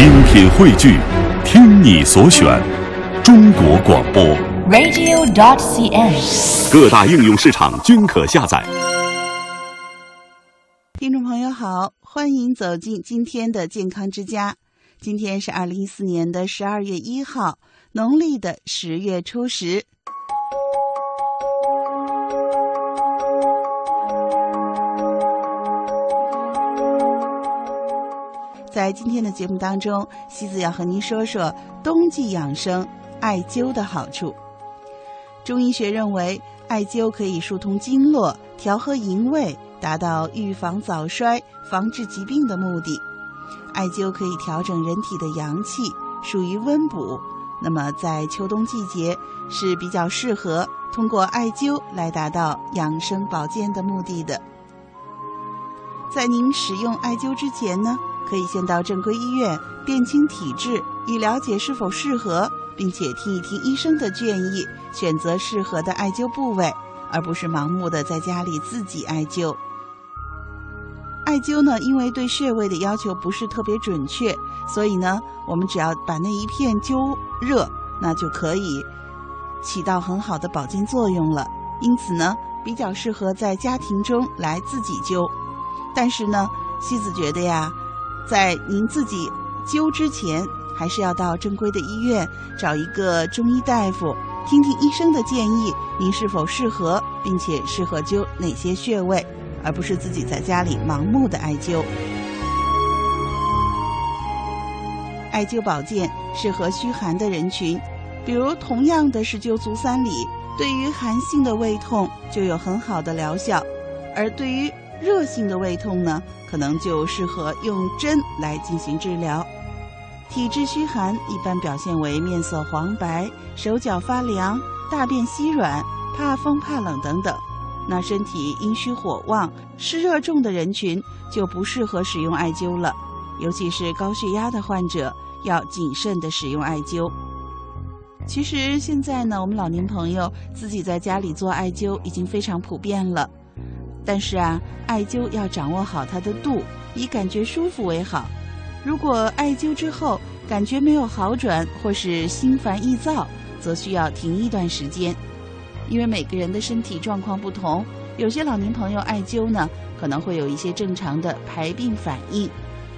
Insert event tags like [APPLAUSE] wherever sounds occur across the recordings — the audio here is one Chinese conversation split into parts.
精品汇聚，听你所选，中国广播。radio.dot.cn，。各大应用市场均可下载。听众朋友好，欢迎走进今天的健康之家。今天是二零一四年的十二月一号，农历的十月初十。在今天的节目当中，西子要和您说说冬季养生艾灸的好处。中医学认为，艾灸可以疏通经络、调和营卫，达到预防早衰、防治疾病的目的。艾灸可以调整人体的阳气，属于温补。那么在秋冬季节是比较适合通过艾灸来达到养生保健的目的的。在您使用艾灸之前呢，可以先到正规医院辨清体质，以了解是否适合，并且听一听医生的建议，选择适合的艾灸部位，而不是盲目的在家里自己艾灸。艾灸呢，因为对穴位的要求不是特别准确，所以呢，我们只要把那一片灸热，那就可以起到很好的保健作用了。因此呢，比较适合在家庭中来自己灸。但是呢，西子觉得呀，在您自己灸之前，还是要到正规的医院找一个中医大夫，听听医生的建议，您是否适合，并且适合灸哪些穴位。而不是自己在家里盲目的艾灸。艾灸保健适合虚寒的人群，比如同样的是灸足三里，对于寒性的胃痛就有很好的疗效，而对于热性的胃痛呢，可能就适合用针来进行治疗。体质虚寒一般表现为面色黄白、手脚发凉、大便稀软、怕风怕冷等等。那身体阴虚火旺、湿热重的人群就不适合使用艾灸了，尤其是高血压的患者要谨慎的使用艾灸。其实现在呢，我们老年朋友自己在家里做艾灸已经非常普遍了，但是啊，艾灸要掌握好它的度，以感觉舒服为好。如果艾灸之后感觉没有好转，或是心烦易躁，则需要停一段时间。因为每个人的身体状况不同，有些老年朋友艾灸呢，可能会有一些正常的排病反应，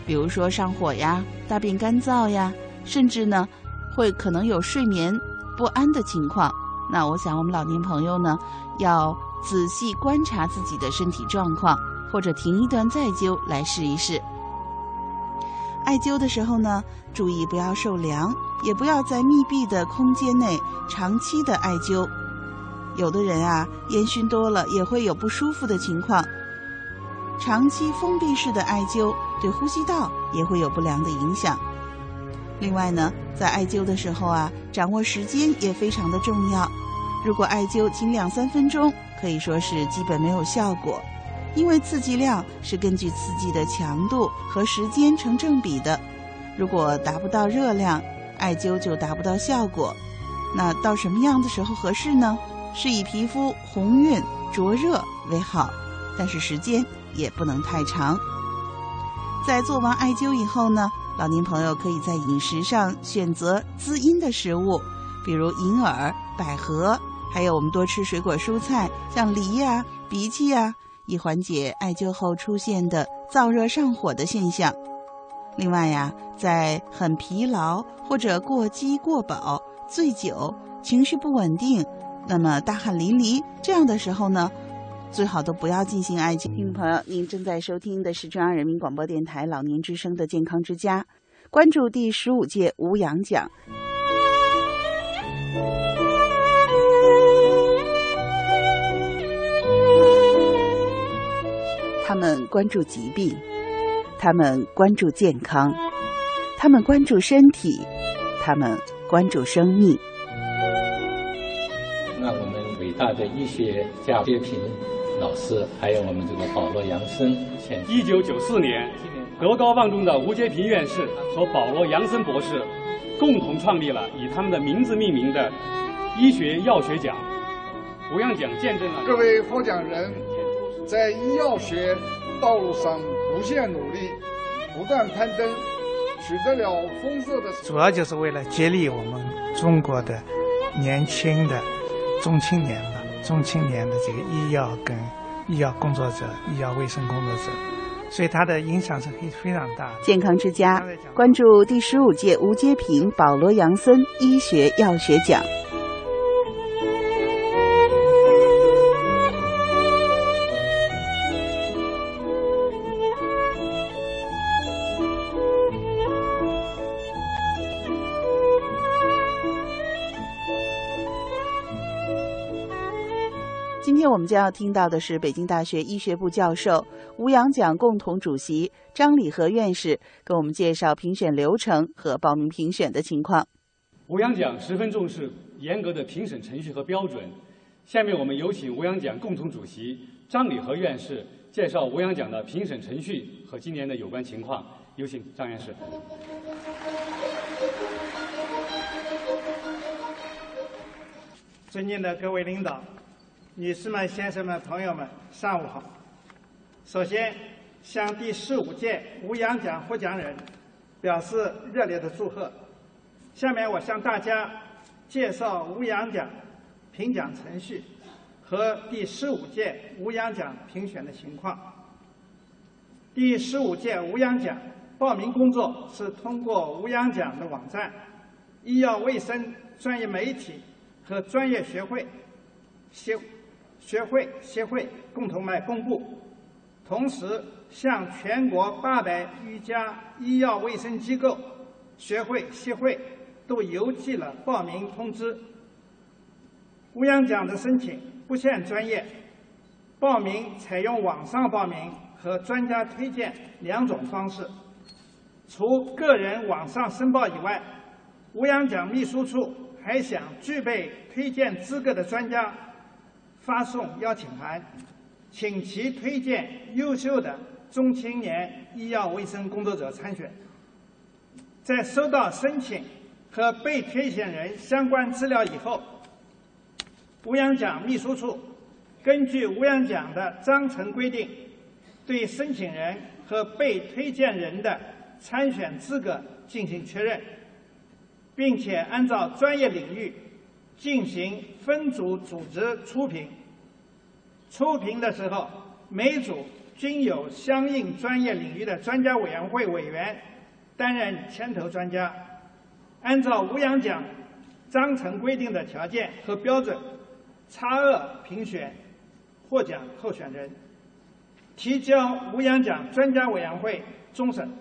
比如说上火呀、大便干燥呀，甚至呢，会可能有睡眠不安的情况。那我想我们老年朋友呢，要仔细观察自己的身体状况，或者停一段再灸来试一试。艾灸的时候呢，注意不要受凉，也不要在密闭的空间内长期的艾灸。有的人啊，烟熏多了也会有不舒服的情况。长期封闭式的艾灸对呼吸道也会有不良的影响。另外呢，在艾灸的时候啊，掌握时间也非常的重要。如果艾灸仅两三分钟，可以说是基本没有效果，因为刺激量是根据刺激的强度和时间成正比的。如果达不到热量，艾灸就达不到效果。那到什么样的时候合适呢？是以皮肤红润、灼热为好，但是时间也不能太长。在做完艾灸以后呢，老年朋友可以在饮食上选择滋阴的食物，比如银耳、百合，还有我们多吃水果蔬菜，像梨呀、啊、荸荠呀，以缓解艾灸后出现的燥热上火的现象。另外呀，在很疲劳或者过饥过饱、醉酒、情绪不稳定。那么大汗淋漓这样的时候呢，最好都不要进行艾灸。听众朋友，您正在收听的是中央人民广播电台老年之声的健康之家，关注第十五届无氧奖。他们关注疾病，他们关注健康，他们关注身体，他们关注生命。那我们伟大的医学家薛平老师，还有我们这个保罗杨森先生。一九九四年，德高望重的吴阶平院士和保罗杨森博士共同创立了以他们的名字命名的医学药学奖。无氧奖见证了各位获奖人在医药学道路上不懈努力，不断攀登，取得了丰硕的。主要就是为了激励我们中国的年轻的中青年吧，中青年的这个医药跟医药工作者、医药卫生工作者，所以它的影响是非非常大。健康之家关注第十五届吴阶平保罗杨森医学药学奖。我们将要听到的是北京大学医学部教授、吴洋奖共同主席张礼和院士给我们介绍评选流程和报名评选的情况。吴洋奖十分重视严格的评审程序和标准。下面我们有请吴洋奖共同主席张礼和院士介绍吴洋奖的评审程序和今年的有关情况。有请张院士。尊敬的各位领导。女士们、先生们、朋友们，上午好！首先，向第十五届吴洋奖获奖人表示热烈的祝贺。下面，我向大家介绍吴洋奖评奖程序和第十五届吴洋奖评选的情况。第十五届吴洋奖报名工作是通过吴洋奖的网站、医药卫生专业媒体和专业学会协。学会协会共同来公布，同时向全国八百余家医药卫生机构、学会协会都邮寄了报名通知。吴洋奖的申请不限专业，报名采用网上报名和专家推荐两种方式。除个人网上申报以外，吴洋奖秘书处还想具备推荐资格的专家。发送邀请函，请其推荐优秀的中青年医药卫生工作者参选。在收到申请和被推选人相关资料以后，吴洋奖秘书处根据吴洋奖的章程规定，对申请人和被推荐人的参选资格进行确认，并且按照专业领域。进行分组组织初评，初评的时候，每组均有相应专业领域的专家委员会委员担任牵头专家，按照吴洋奖章程规定的条件和标准，差额评选获奖候选人，提交吴洋奖专家委员会终审。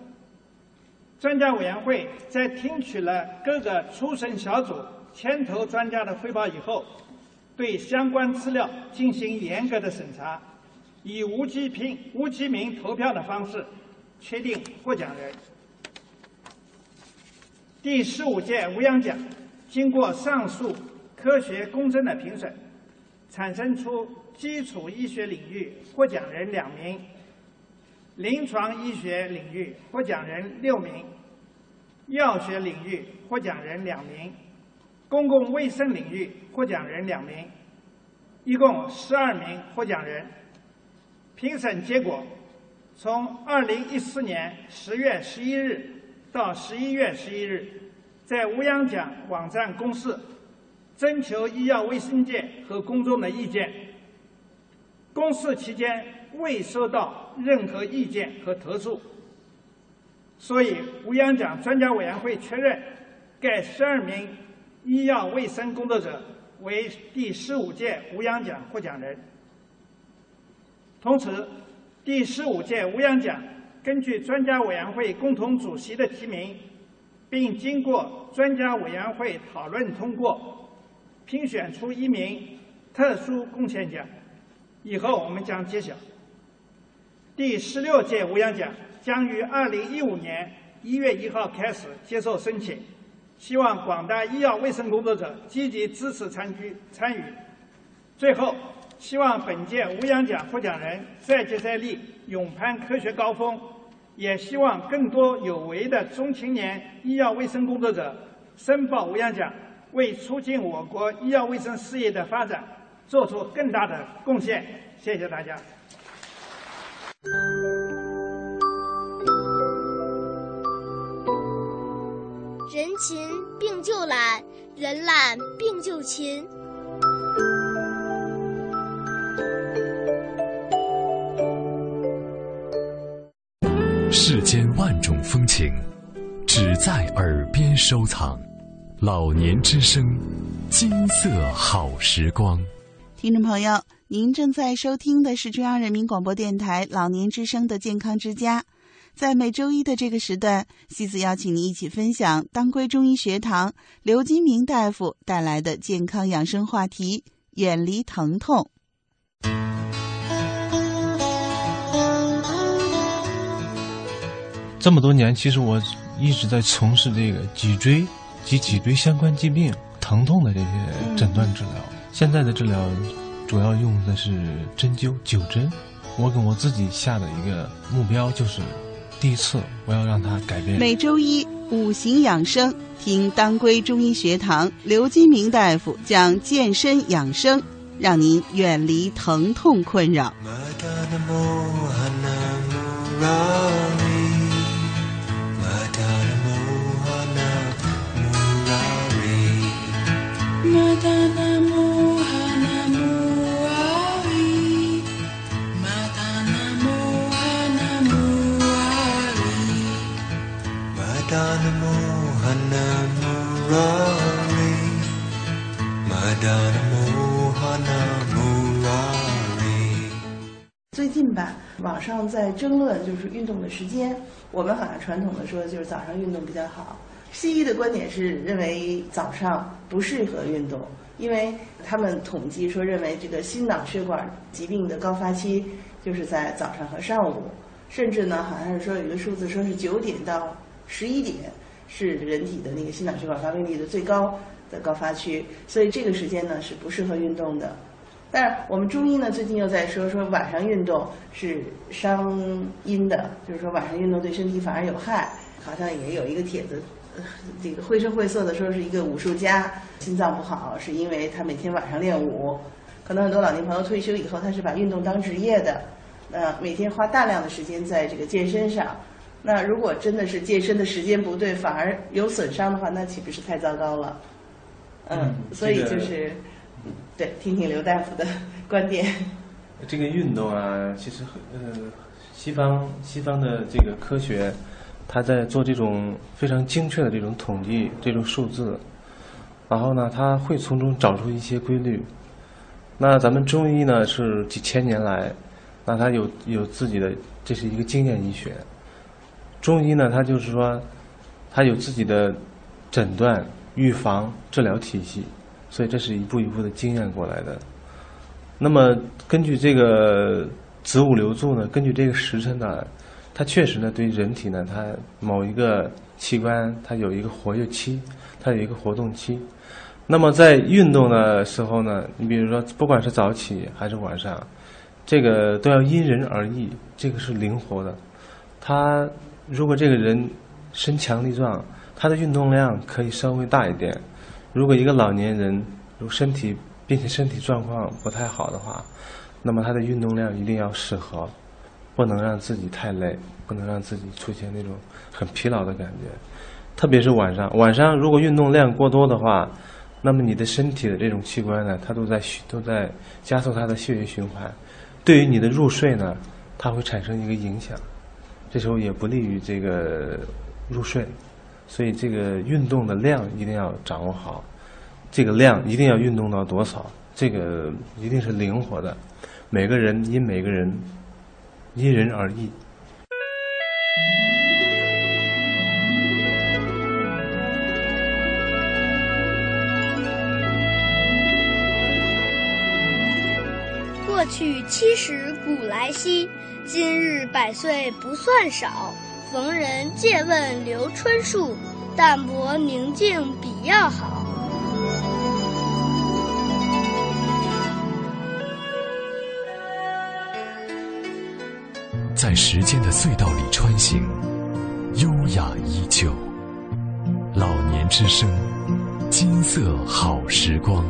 专家委员会在听取了各个初审小组。牵头专家的汇报以后，对相关资料进行严格的审查，以无记评、无记名投票的方式确定获奖人。第十五届吴洋奖经过上述科学公正的评审，产生出基础医学领域获奖人两名，临床医学领域获奖人六名，药学领域获奖人两名。公共卫生领域获奖人两名，一共十二名获奖人。评审结果从二零一四年十月十一日到十一月十一日，在吴洋奖网站公示，征求医药卫生界和公众的意见。公示期间未收到任何意见和投诉，所以吴洋奖专家委员会确认该十二名。医药卫生工作者为第十五届吴洋奖获奖人。同时，第十五届吴洋奖根据专家委员会共同主席的提名，并经过专家委员会讨论通过，评选出一名特殊贡献奖。以后我们将揭晓。第十六届吴洋奖将于二零一五年一月一号开始接受申请。希望广大医药卫生工作者积极支持参与参与。最后，希望本届吴洋奖获奖人再接再厉，勇攀科学高峰。也希望更多有为的中青年医药卫生工作者申报吴洋奖，为促进我国医药卫生事业的发展做出更大的贡献。谢谢大家。人勤病就懒，人懒病就勤。世间万种风情，只在耳边收藏。老年之声，金色好时光。听众朋友，您正在收听的是中央人民广播电台老年之声的健康之家。在每周一的这个时段，西子邀请您一起分享当归中医学堂刘金明大夫带来的健康养生话题：远离疼痛。这么多年，其实我一直在从事这个脊椎及脊椎相关疾病疼痛的这些诊断治疗。现在的治疗主要用的是针灸九针。我给我自己下的一个目标就是，第一次我要让他改变。每周一五行养生，听当归中医学堂刘金明大夫讲健身养生，让您远离疼痛困扰。最近吧，网上在争论就是运动的时间。我们好像传统的说就是早上运动比较好。西医的观点是认为早上不适合运动，因为他们统计说认为这个心脑血管疾病的高发期就是在早上和上午，甚至呢好像是说有一个数字说是九点到十一点是人体的那个心脑血管发病率的最高的高发区，所以这个时间呢是不适合运动的。但是我们中医呢最近又在说说晚上运动是伤阴的，就是说晚上运动对身体反而有害，好像也有一个帖子。这个绘声绘色的说是一个武术家心脏不好，是因为他每天晚上练武。可能很多老年朋友退休以后，他是把运动当职业的，那每天花大量的时间在这个健身上。那如果真的是健身的时间不对，反而有损伤的话，那岂不是太糟糕了？嗯，所以就是，对，听听刘大夫的观点。这个运动啊，其实呃，西方西方的这个科学。他在做这种非常精确的这种统计，这种数字，然后呢，他会从中找出一些规律。那咱们中医呢，是几千年来，那他有有自己的，这是一个经验医学。中医呢，它就是说，它有自己的诊断、预防、治疗体系，所以这是一步一步的经验过来的。那么根据这个子午流注呢，根据这个时辰呢。它确实呢，对人体呢，它某一个器官它有一个活跃期，它有一个活动期。那么在运动的时候呢，你比如说，不管是早起还是晚上，这个都要因人而异，这个是灵活的。它如果这个人身强力壮，他的运动量可以稍微大一点。如果一个老年人，如身体并且身体状况不太好的话，那么他的运动量一定要适合。不能让自己太累，不能让自己出现那种很疲劳的感觉，特别是晚上。晚上如果运动量过多的话，那么你的身体的这种器官呢，它都在都在加速它的血液循环，对于你的入睡呢，它会产生一个影响，这时候也不利于这个入睡。所以这个运动的量一定要掌握好，这个量一定要运动到多少，这个一定是灵活的，每个人因每个人。因人而异。过去七十古来稀，今日百岁不算少。逢人借问留春树，淡泊宁静比要好。在时间的隧道里穿行，优雅依旧。老年之声，金色好时光。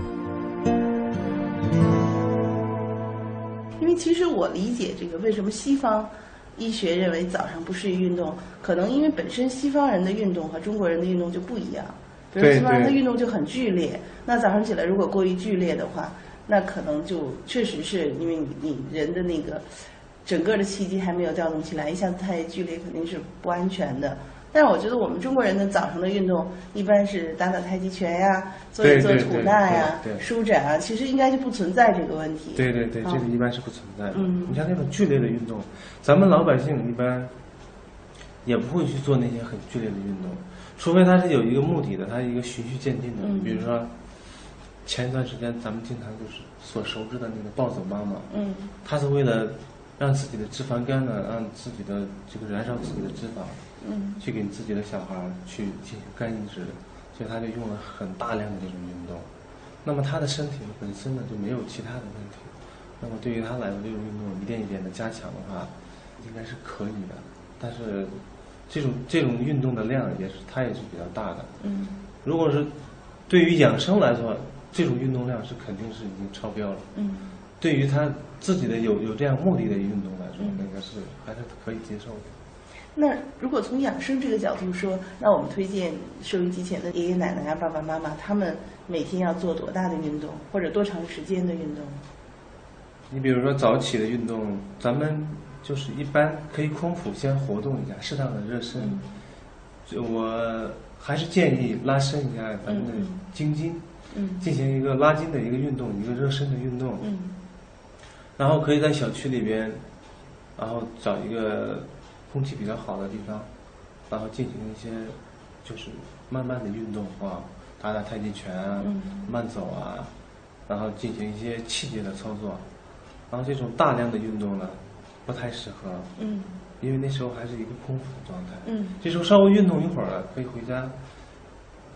因为其实我理解这个为什么西方医学认为早上不适宜运动，可能因为本身西方人的运动和中国人的运动就不一样。比如对西方人的运动就很剧烈，那早上起来如果过于剧烈的话，那可能就确实是因为你你人的那个整个的气机还没有调动起来，一下子太剧烈肯定是不安全的。但是我觉得我们中国人的早上的运动一般是打打太极拳呀，做一做吐纳呀舒展啊，其实应该就不存在这个问题。对对对，这个嗯一般是不存在的。嗯你像那种剧烈的运动，咱们老百姓一般也不会去做那些很剧烈的运动，除非他是有一个目的的，他一个循序渐进的。嗯比如说，前一段时间咱们经常就是所熟知的那个暴走妈妈，嗯她是为了让自己的脂肪肝呢，让自己的这个燃烧自己的脂肪，嗯去给自己的小孩去进行肝移植，所以他就用了很大量的这种运动。那么他的身体本身呢就没有其他的问题，那么对于他来说，这种运动一点一点的加强的话，应该是可以的。但是这种这种运动的量也是它也是比较大的。嗯如果是对于养生来说，这种运动量是肯定是已经超标了。嗯对于他自己的有有这样目的的运动来说，嗯那个是还是可以接受的。那如果从养生这个角度说，那我们推荐收音机前的爷爷奶奶啊、爸爸妈妈，他们每天要做多大的运动，或者多长时间的运动？你比如说早起的运动，咱们就是一般可以空腹先活动一下，适当的热身。嗯就我还是建议拉伸一下咱们的筋筋，嗯进行一个拉筋的一个运动，一个热身的运动。嗯然后可以在小区里边，然后找一个空气比较好的地方，然后进行一些就是慢慢的运动啊，打打太极拳啊，嗯慢走啊，然后进行一些器械的操作。然后这种大量的运动呢，不太适合，嗯因为那时候还是一个空腹的状态。嗯这时候稍微运动一会儿了，可以回家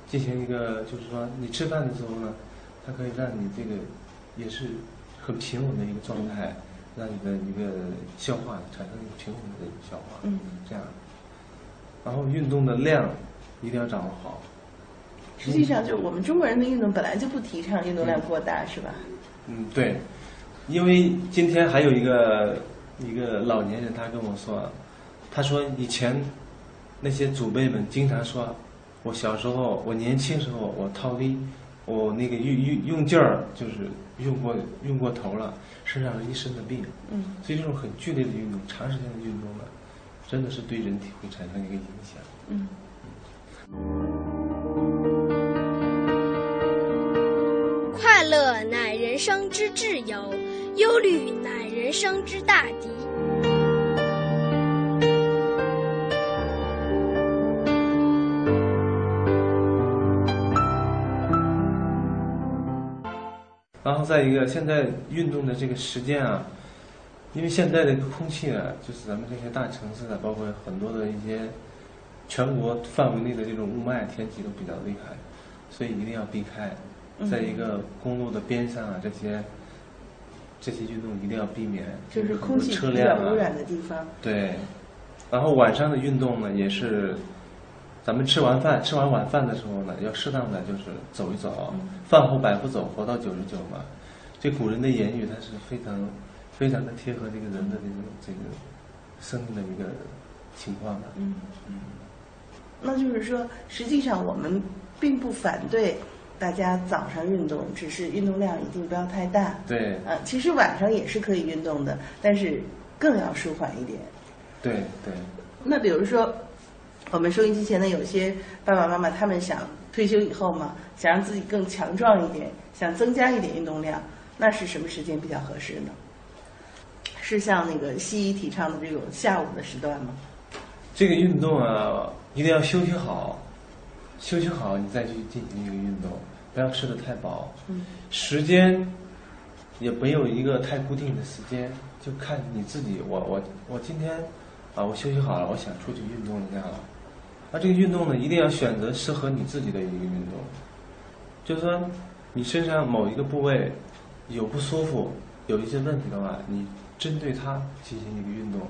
进行一个，就是说你吃饭的时候呢，它可以让你这个也是很平稳的一个状态，让你的一个消化产生一个平衡的一个消化，嗯，这样。然后运动的量一定要掌握好。实际上就是我们中国人的运动本来就不提倡运动量过大，是吧？嗯，对，因为今天还有一个一个老年人，他跟我说，他说以前那些祖辈们经常说，我小时候，我年轻时候，我掏力，我那个用用用劲儿，就是用过用过头了，身上一身的病。嗯所以这种很剧烈的运动，长时间的运动呢，真的是对人体会产生一个影响。嗯。快乐乃人生之至友，忧虑乃人生之大敌。然后再一个，现在运动的这个时间啊，因为现在的空气啊，就是咱们这些大城市啊，包括很多的一些全国范围内的这种雾霾天气都比较厉害，所以一定要避开。嗯在一个公路的边上啊，这些这些运动一定要避免，就是空气比车辆污染的地方。对，然后晚上的运动呢，也是咱们吃完饭吃完晚饭的时候呢，要适当的就是走一走，嗯饭后百步走，活到九十九嘛。这古人的言语，它是非常非常的贴合这个人的这个这个生命的一个情况的。嗯嗯，那就是说，实际上我们并不反对大家早上运动，只是运动量一定不要太大。对啊，其实晚上也是可以运动的，但是更要舒缓一点。对对，那比如说，我们收音机前的有些爸爸妈妈，他们想退休以后嘛，想让自己更强壮一点，想增加一点运动量，那是什么时间比较合适呢？是像那个西医提倡的这种下午的时段吗？这个运动啊，一定要休息好，休息好你再去进行一个运动，不要吃的太饱。嗯时间也没有一个太固定的时间，就看你自己。我我我今天啊，我休息好了，我想出去运动一下了。那这个运动呢，一定要选择适合你自己的一个运动。就是说，你身上某一个部位有不舒服，有一些问题的话，你针对它进行一个运动。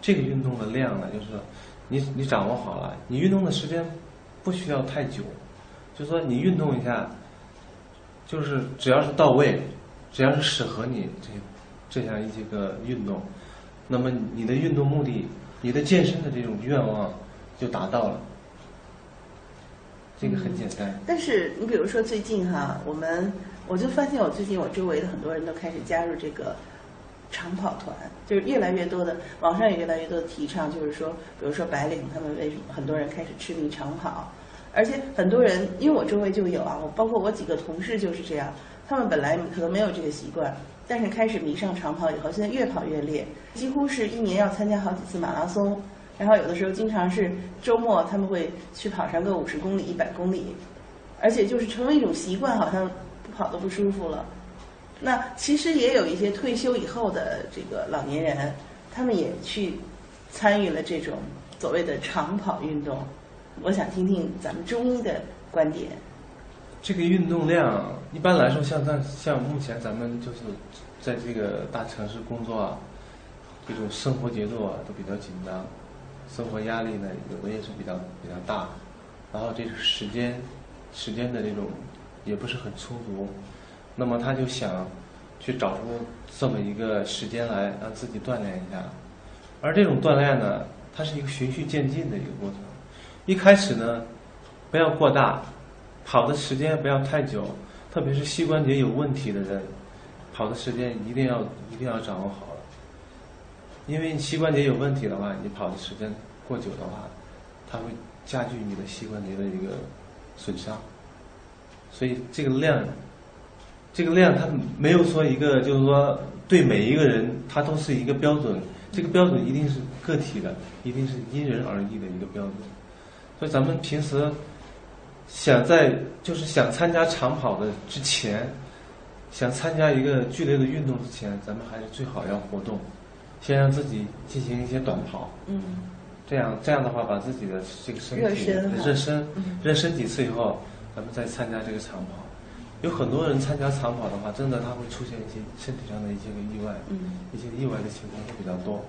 这个运动的量呢，就是你你掌握好了，你运动的时间不需要太久，就是说你运动一下，就是只要是到位，只要是适合你这这样一些个运动，那么你的运动目的、你的健身的这种愿望就达到了。这个很简单。但是你比如说最近哈，我们我就发现我最近我周围的很多人都开始加入这个长跑团，就是越来越多的网上也越来越多的提倡，就是说，比如说白领他们为什么很多人开始痴迷长跑，而且很多人因为我周围就有啊，我包括我几个同事就是这样，他们本来可能没有这个习惯，但是开始迷上长跑以后，现在越跑越烈，几乎是一年要参加好几次马拉松。然后有的时候经常是周末他们会去跑上个五十公里、一百公里，而且就是成为一种习惯，好像不跑都不舒服了。那其实也有一些退休以后的这个老年人，他们也去参与了这种所谓的长跑运动。我想听听咱们中医的观点。这个运动量一般来说，像在像目前咱们就是在这个大城市工作啊，这种生活节奏啊都比较紧张。生活压力呢，有的也是比较比较大，然后这个时间，时间的这种也不是很充足，那么他就想去找出这么一个时间来让自己锻炼一下，而这种锻炼呢，它是一个循序渐进的一个过程，一开始呢，不要过大，跑的时间不要太久，特别是膝关节有问题的人，跑的时间一定要一定要掌握好。因为你膝关节有问题的话，你跑的时间过久的话，它会加剧你的膝关节的一个损伤。所以这个量，这个量它没有说一个，就是说对每一个人它都是一个标准，这个标准一定是个体的，一定是因人而异的一个标准。所以咱们平时想在就是想参加长跑的之前，想参加一个剧烈的运动之前，咱们还是最好要活动。先让自己进行一些短跑，嗯，这样这样的话，把自己的这个身体热身热身几次以后，咱们再参加这个长跑。有很多人参加长跑的话，真的他会出现一些身体上的一些个意外，嗯，一些意外的情况会比较多。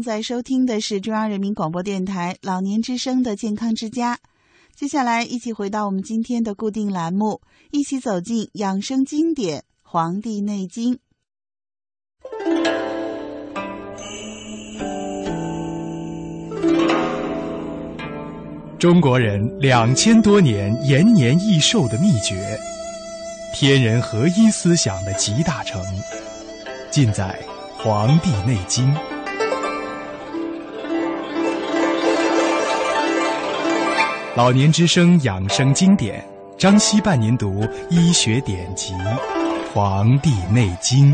正在收听的是中央人民广播电台老年之声的健康之家。接下来，一起回到我们今天的固定栏目，一起走进养生经典《黄帝内经》。中国人两千多年延年益寿的秘诀，天人合一思想的集大成，尽在《黄帝内经》。老年之声养生经典，张希伴您读医学典籍《黄帝内经》。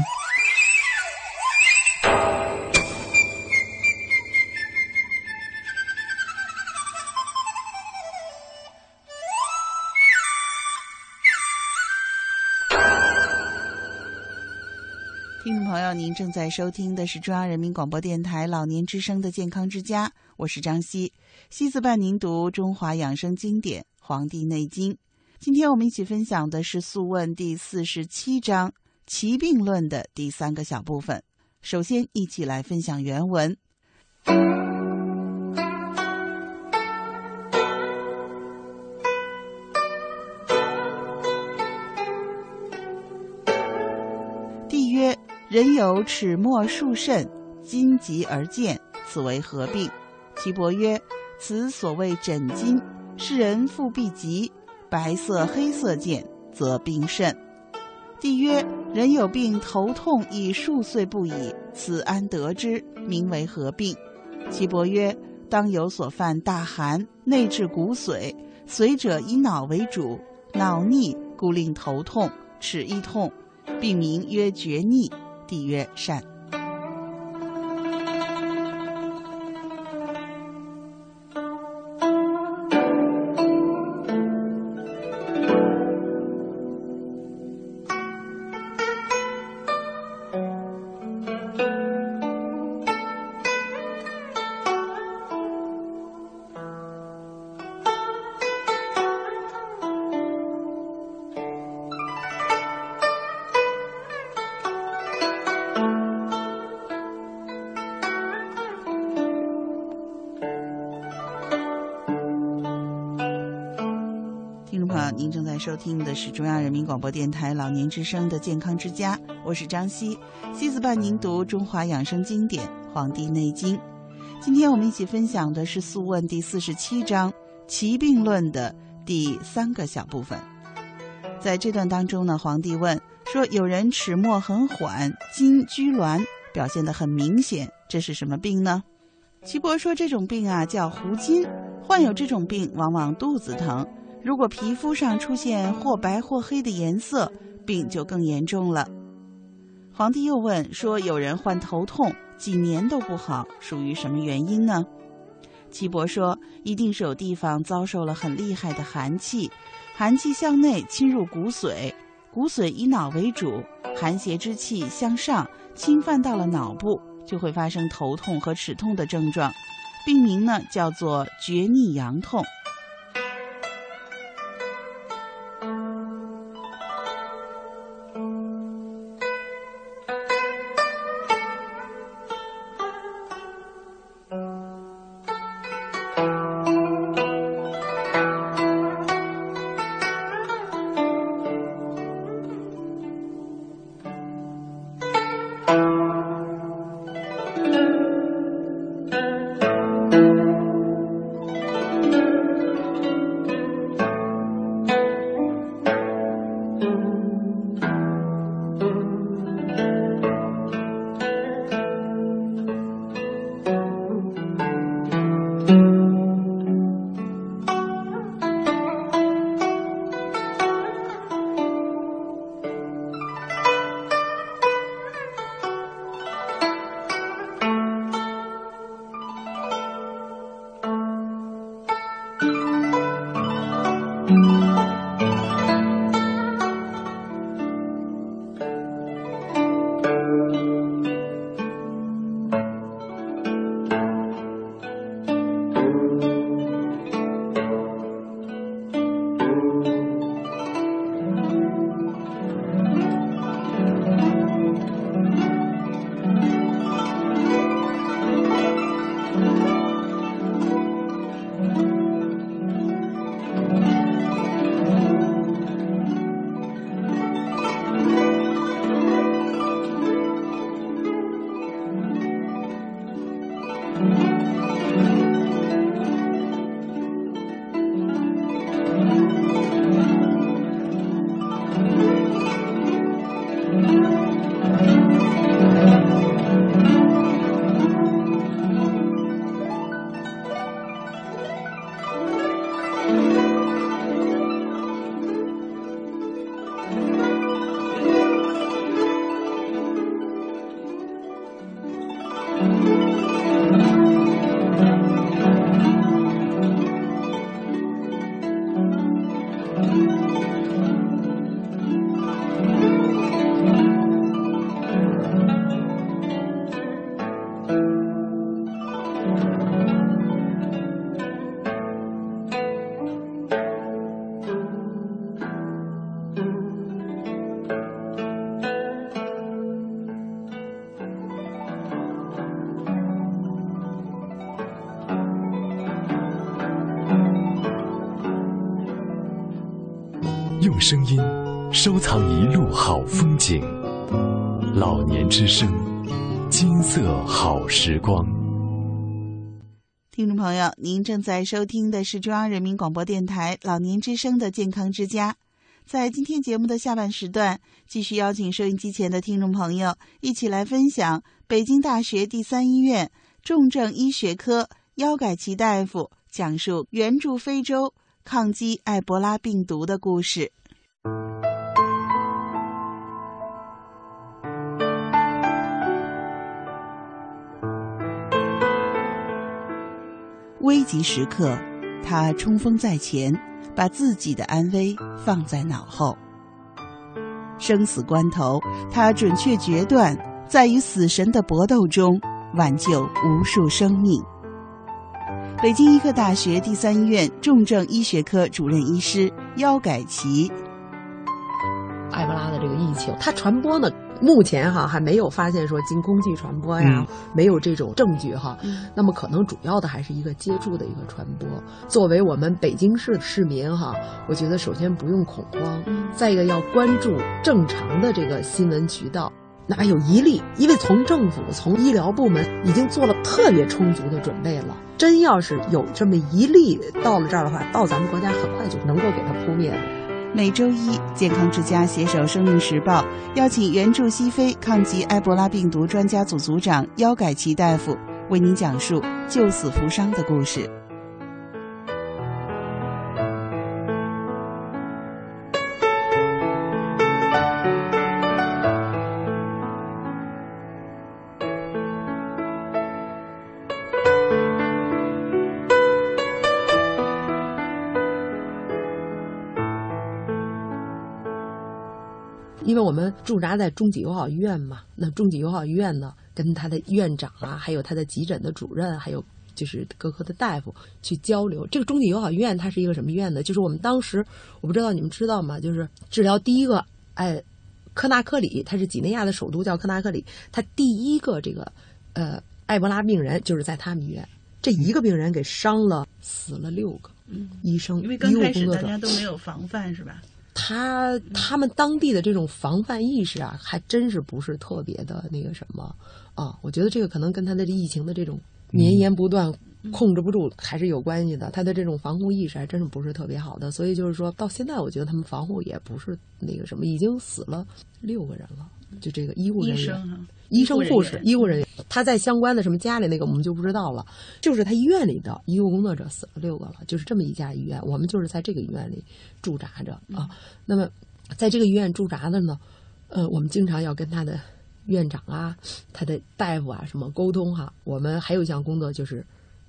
听众朋友，您正在收听的是中央人民广播电台老年之声的健康之家，我是张希，希子伴您读中华养生经典《黄帝内经》。今天我们一起分享的是《素问》第四十七章《奇病论》的第三个小部分。首先，一起来分享原文。人有齿末数甚，筋急而见，此为何病？岐伯曰：此所谓枕筋，是人腹必急，白色黑色见，则病甚。帝曰：人有病头痛已数岁不已，此安得之？名为何病？岐伯曰：当有所犯大寒，内至骨髓，髓者以脑为主，脑逆故令头痛，齿亦痛，病名曰厥逆。帝曰：善。收听的是中央人民广播电台老年之声的健康之家，我是张希，希子伴您读中华养生经典《黄帝内经》。今天我们一起分享的是《素问》第四十七章《奇病论》的第三个小部分。在这段当中呢，皇帝问说：“有人齿末很缓，筋拘挛，表现得很明显，这是什么病呢？”岐伯说：“这种病啊叫狐筋，患有这种病往往肚子疼。”如果皮肤上出现或白或黑的颜色，病就更严重了。皇帝又问说：“有人患头痛，几年都不好，属于什么原因呢？”岐伯说：“一定是有地方遭受了很厉害的寒气，寒气向内侵入骨髓，骨髓以脑为主，寒邪之气向上侵犯到了脑部，就会发生头痛和齿痛的症状。病名呢叫做厥逆阳痛。”景，老年之声，金色好时光。听众朋友，您正在收听的是中央人民广播电台老年之声的健康之家。在今天节目的下半时段，继续邀请收音机前的听众朋友一起来分享北京大学第三医院重症医学科腰改奇大夫讲述援助非洲抗击埃博拉病毒的故事。危急时刻，他冲锋在前，把自己的安危放在脑后。生死关头，他准确决断，在与死神的搏斗中挽救无数生命。北京医科大学第三医院重症医学科主任医师腰改奇。埃博拉的这个疫情，它传播呢，目前哈还没有发现说经空气传播呀，嗯没有这种证据哈。那么可能主要的还是一个接触的一个传播。作为我们北京市市民哈，我觉得首先不用恐慌，再一个要关注正常的这个新闻渠道。哪有一例？因为从政府、从医疗部门已经做了特别充足的准备了。真要是有这么一例到了这儿的话，到咱们国家很快就能够给它扑灭的。每周一，健康之家携手《生命时报》邀请援助西非抗击埃博拉病毒专家组组长腰改奇大夫，为您讲述救死扶伤的故事。因为我们驻扎在中级友好医院嘛，那中级友好医院呢，跟他的院长啊，还有他的急诊的主任，还有就是各科的大夫去交流。这个中级友好医院它是一个什么医院呢？就是我们当时我不知道你们知道吗？就是治疗第一个哎科纳克里，它是几内亚的首都叫科纳克里，他第一个这个呃埃博拉病人就是在他们医院，这一个病人给伤了死了六个，嗯，医生因为刚开始大家都没有防范，是吧？他他们当地的这种防范意识啊，还真是不是特别的那个什么啊。我觉得这个可能跟他的疫情的这种绵延不断、控制不住还是有关系的。他的这种防护意识还真是不是特别好的，所以就是说到现在，我觉得他们防护也不是那个什么，已经死了六个人了，就这个医护人员。医生护士、医护人员医护人员，他在相关的什么家里那个我们就不知道了。就是他医院里的医务工作者死了六个了，就是这么一家医院，我们就是在这个医院里驻扎着啊。那么在这个医院驻扎的呢，呃，我们经常要跟他的院长啊、他的大夫啊什么沟通哈。我们还有一项工作就是，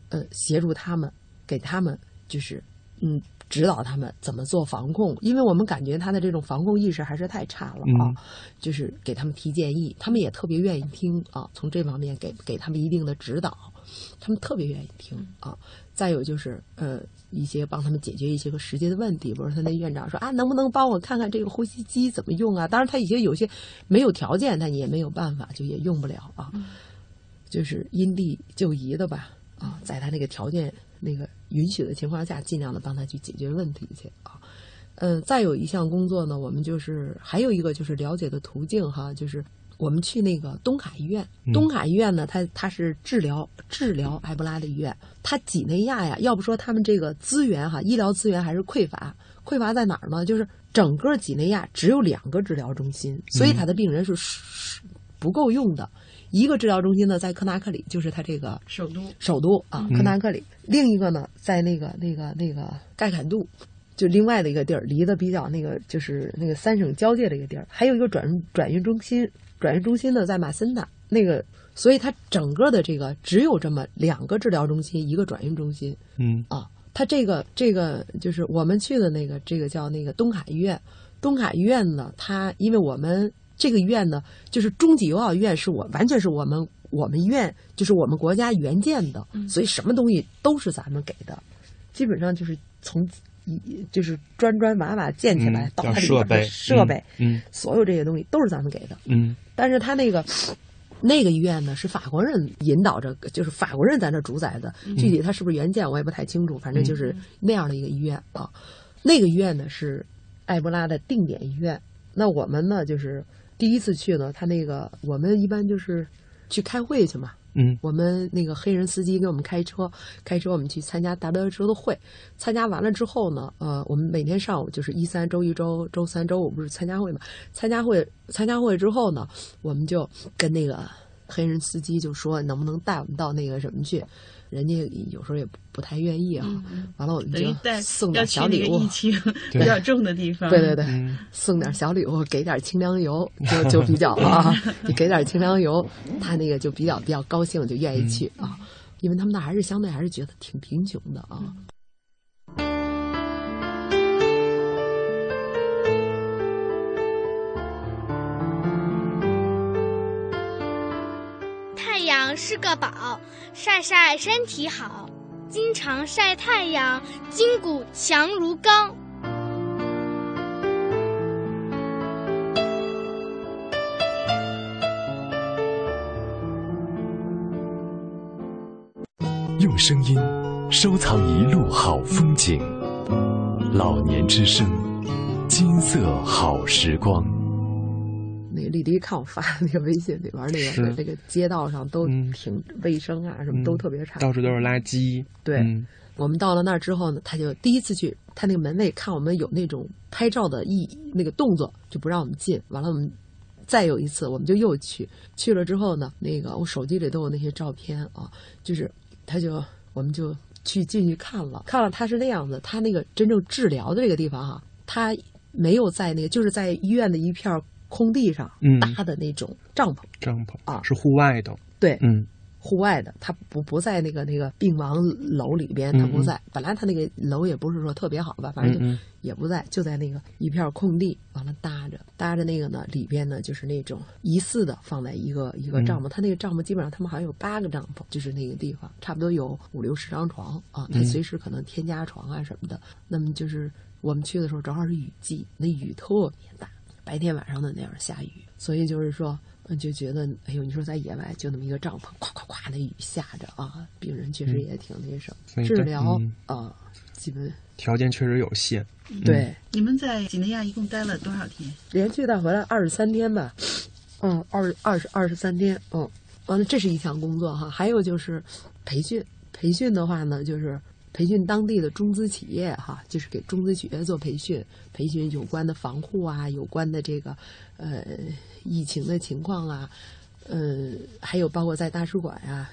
呃，协助他们，给他们就是嗯。指导他们怎么做防控，因为我们感觉他的这种防控意识还是太差了啊。嗯就是给他们提建议，他们也特别愿意听啊。从这方面给给他们一定的指导，他们特别愿意听啊。再有就是呃一些帮他们解决一些个实际的问题，比如他那院长说啊，能不能帮我看看这个呼吸机怎么用啊？当然他已经有些没有条件，他也没有办法，就也用不了啊。就是因地就宜的吧啊，在他那个条件那个允许的情况下，尽量的帮他去解决问题去啊。嗯，再有一项工作呢，我们就是还有一个就是了解的途径哈，就是我们去那个东卡医院。嗯东卡医院呢，它它是治疗治疗埃博拉的医院。它几内亚呀，要不说他们这个资源哈，医疗资源还是匮乏。匮乏在哪儿呢？就是整个几内亚只有两个治疗中心，所以他的病人是是不够用的。一个治疗中心呢在科纳克里，就是它这个首都首都啊，嗯科纳克里。另一个呢在那个那个那个盖坎杜。就另外的一个地儿，离得比较那个，就是那个三省交界的一个地儿，还有一个转转运中心，转运中心呢在马森纳，那个，所以它整个的这个只有这么两个治疗中心，一个转运中心嗯啊。它这个这个就是我们去的那个，这个叫那个东海医院。东海医院呢，它因为我们这个医院呢，就是中级友好医院是我完全是我们我们医院就是我们国家援建的，所以什么东西都是咱们给的，基本上就是从一就是砖砖瓦瓦建起来嗯到它里叫设备边的设备，嗯所有这些东西都是咱们给的。嗯但是他那个那个医院呢，是法国人引导着，就是法国人在那主宰的。嗯具体他是不是原件我也不太清楚，反正就是那样的一个医院啊。那个医院呢是埃博拉的定点医院。那我们呢就是第一次去呢，他那个我们一般就是去开会去嘛。嗯我们那个黑人司机给我们开车，开车我们去参加 WHO 的会，参加完了之后呢，呃，我们每天上午就是一三周一周周三周五不是参加会嘛？参加会参加会之后呢，我们就跟那个黑人司机就说能不能带我们到那个什么去，人家有时候也不不太愿意啊。完了我们就送点小礼物那个疫，[LAUGHS] 情比较重的地方。对对对，嗯 [LAUGHS] 送点小礼物，给点清凉油，就就比较啊，[LAUGHS] 你给点清凉油，他那个就比较比较高兴，就愿意去啊，因为他们那还是相对还是觉得挺贫穷的啊。是个宝，晒晒身体好。经常晒太阳，筋骨强如钢。用声音收藏一路好风景，老年之声，金色好时光。那个丽丽看我发的 [LAUGHS] 那个微信里边那个那个街道上都嗯挺卫生啊，什么都特别差。到处都是垃圾。对嗯我们到了那儿之后呢，他就第一次去，他那个门卫看我们有那种拍照的意那个动作，就不让我们进。完了，我们再有一次，我们就又去，去了之后呢，那个我手机里都有那些照片啊，就是他就我们就去进去看了，看了他是那样子，他那个真正治疗的这个地方哈、他没有在那个就是在医院的一片空地上嗯。搭的那种帐篷，帐篷啊。是户外的。对，嗯。户外的，他不不在那个那个病房楼里边，他不在。本来他那个楼也不是说特别好吧，反正就也不在，就在那个一片空地，完了搭着。搭着那个呢，里边呢就是那种疑似的放在一个一个帐篷，他那个帐篷基本上他们好像有八个帐篷，就是那个地方差不多有五六十张床啊，他嗯。随时可能添加床啊什么的。那么就是我们去的时候正好是雨季，那雨特别大，白天晚上的那样下雨，所以就是说。嗯，就觉得，哎呦，你说在野外就那么一个帐篷，咵咵咵那雨下着啊，病人确实也挺那什么。治疗嗯啊，基本条件确实有限。对，你们在几内亚一共待了多少天？连续带回来二十三天吧，嗯，二二十二十三天，嗯，完了，这是一项工作哈。还有就是培训，培训的话呢，就是培训当地的中资企业哈，就是给中资企业做培训，培训有关的防护啊，有关的这个呃疫情的情况啊，呃，还有包括在大使馆啊。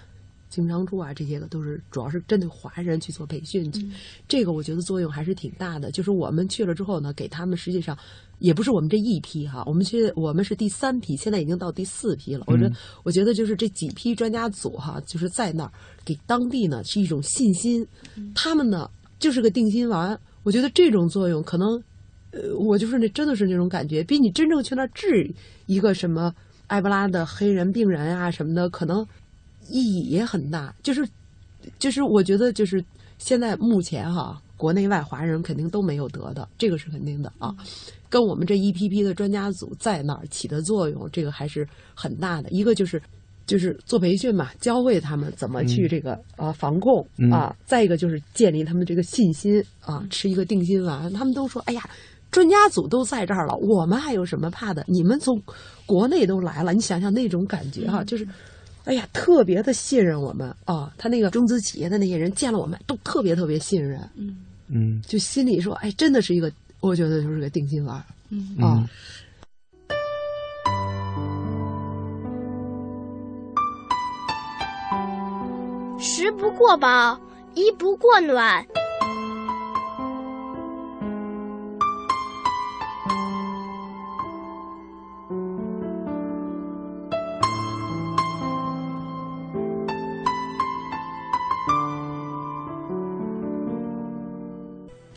经商处啊，这些个都是主要是针对华人去做培训去，这个我觉得作用还是挺大的。就是我们去了之后呢，给他们实际上也不是我们这一批哈，我们去我们是第三批，现在已经到第四批了。我觉得、我觉得就是这几批专家组哈，就是在那儿给当地呢是一种信心，他们呢就是个定心丸。我觉得这种作用可能，呃，我就是那真的是那种感觉，比你真正去那儿治一个什么埃博拉的黑人病人啊什么的，可能意义也很大。就是，就是我觉得就是现在目前哈，国内外华人肯定都没有得的，这个是肯定的啊。跟我们这一批批的专家组在那儿起的作用，这个还是很大的。一个就是。就是做培训嘛，教会他们怎么去这个、呃防控嗯啊。再一个就是建立他们这个信心啊，吃一个定心丸。他们都说：“哎呀，专家组都在这儿了，我们还有什么怕的？你们从国内都来了，你想想那种感觉哈、就是，哎呀，特别的信任我们啊。他那个中资企业的那些人见了我们都特别特别信任，嗯嗯就心里说：哎，真的是一个，我觉得就是个定心丸。嗯啊。食不过饱，衣不过暖。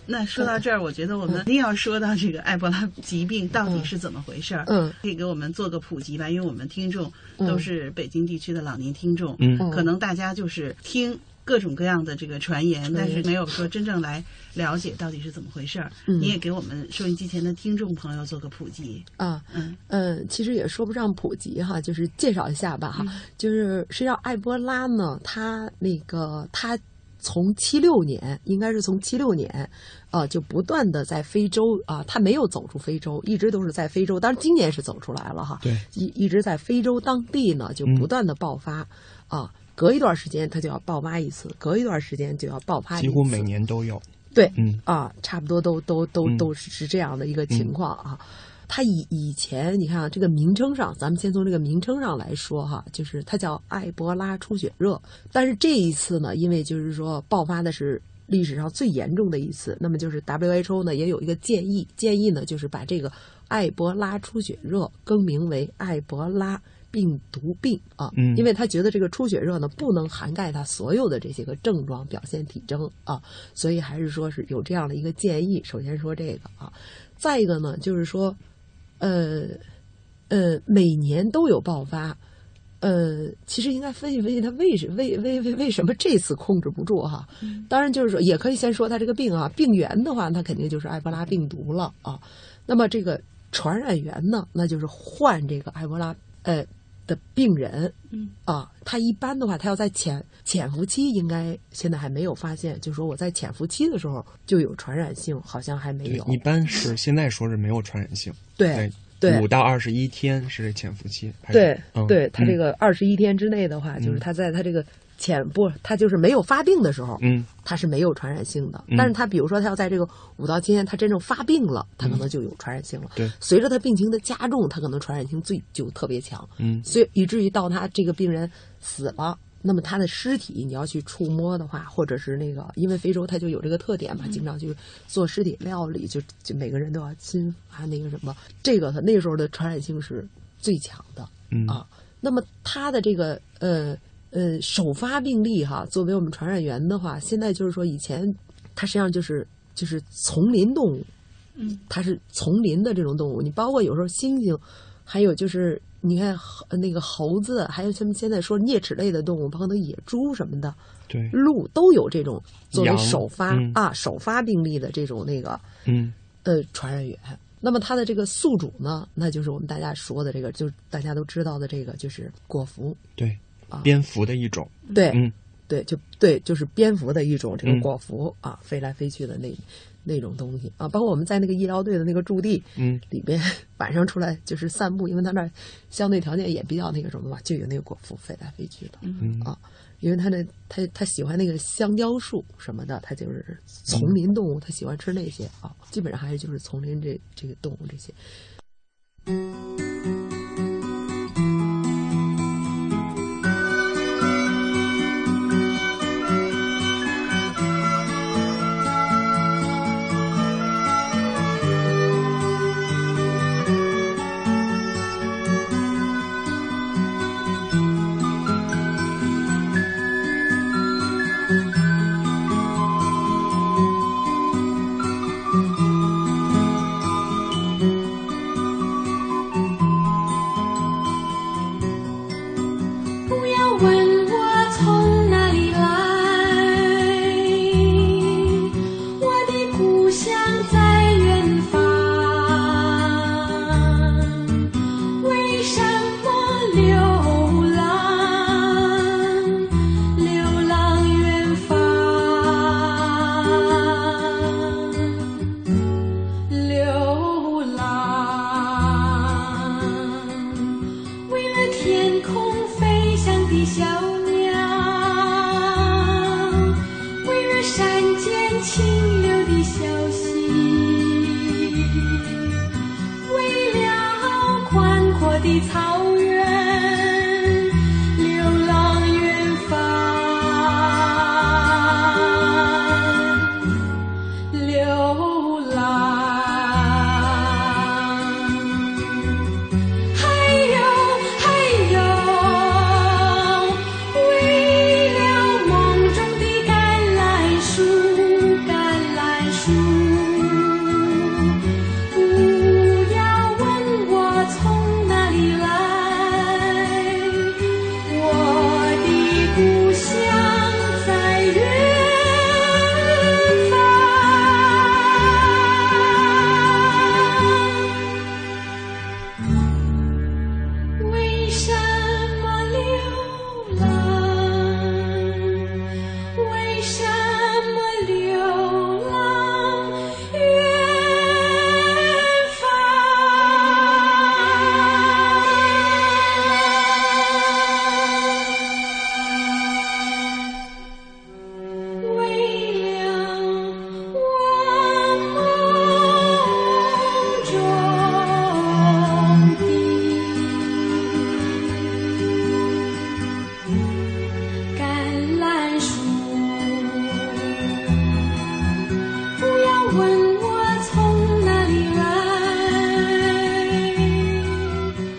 那说到这儿，我觉得我们一定要说到这个埃博拉疾病到底是怎么回事儿。嗯，可以给我们做个普及吧，因为我们听众都是北京地区的老年听众，嗯可能大家就是听各种各样的这个传言，但是没有说真正来了解到底是怎么回事儿。嗯你也给我们收音机前的听众朋友做个普及。啊，嗯嗯，其实也说不上普及哈，就是介绍一下吧哈。嗯就是实际上埃博拉呢，它那个它从七六年，应该是从七六年，呃，就不断的在非洲啊、他没有走出非洲，一直都是在非洲。当然今年是走出来了哈，对，一一直在非洲当地呢就不断的爆发啊、隔一段时间他就要爆发一次，隔一段时间就要爆发一次，几乎每年都有。对，嗯啊，差不多都都都嗯都是是这样的一个情况啊。它以以前你看啊，这个名称上，咱们先从这个名称上来说哈，就是它叫埃博拉出血热。但是这一次呢，因为就是说爆发的是历史上最严重的一次，那么就是 WHO 呢也有一个建议，建议呢就是把这个埃博拉出血热更名为埃博拉。病毒病啊，嗯因为他觉得这个出血热呢不能涵盖它所有的这些个症状表现体征啊，所以还是说是有这样的一个建议。首先说这个啊，再一个呢就是说，呃呃，每年都有爆发，呃，其实应该分析分析它为什为为为为什么这次控制不住哈？当然就是说，也可以先说它这个病啊，病源的话，它肯定就是埃博拉病毒了啊。那么这个传染源呢，那就是患这个埃博拉呃的病人，嗯啊，他一般的话，他要在潜潜伏期，应该现在还没有发现，就说我在潜伏期的时候就有传染性，好像还没有。，一般是现在说是没有传染性。对对五到二十一天是潜伏期。对、嗯、对，他这嗯个二十一天之内的话，就是嗯他在他这个潜不，他就是没有发病的时候，嗯，他是没有传染性的。嗯但是他比如说他要在这个五到七天，他真正发病了，他可能就有传染性了。对随着他病情的加重，他可能传染性最就特别强。嗯所以以至于到他这个病人死了。那么他的尸体你要去触摸的话，或者是那个，因为非洲它就有这个特点嘛，经常去做尸体料理，就就每个人都要亲啊那个什么，这个他那时候的传染性是最强的。嗯啊，那么他的这个呃呃首发病例哈，作为我们传染源的话，现在就是说以前它实际上就是就是丛林动物，嗯，它是丛林的这种动物，你包括有时候猩猩，还有就是你看猴那个猴子，还有他们现在说啮齿类的动物，包括那野猪什么的，对，鹿都有这种作为首发、嗯啊首发病例的这种那个嗯呃传染源。那么它的这个宿主呢，那就是我们大家说的这个，就是大家都知道的这个，就是果蝠。对啊，蝙蝠的一种。对，嗯。对，就对，就是蝙蝠的一种这个嗯。果蝠、啊，飞来飞去的那那种东西。啊，包括我们在那个医疗队的那个驻地嗯。里边，[LAUGHS] 晚上出来就是散步，因为他那儿相对条件也比较那个什么嘛，就有那个果蝠飞来飞去的。嗯。啊，因为他那他他喜欢那个香蕉树什么的，他就是丛林动物，他喜欢吃那些啊，基本上还是就是丛林这这个动物这些。的草原。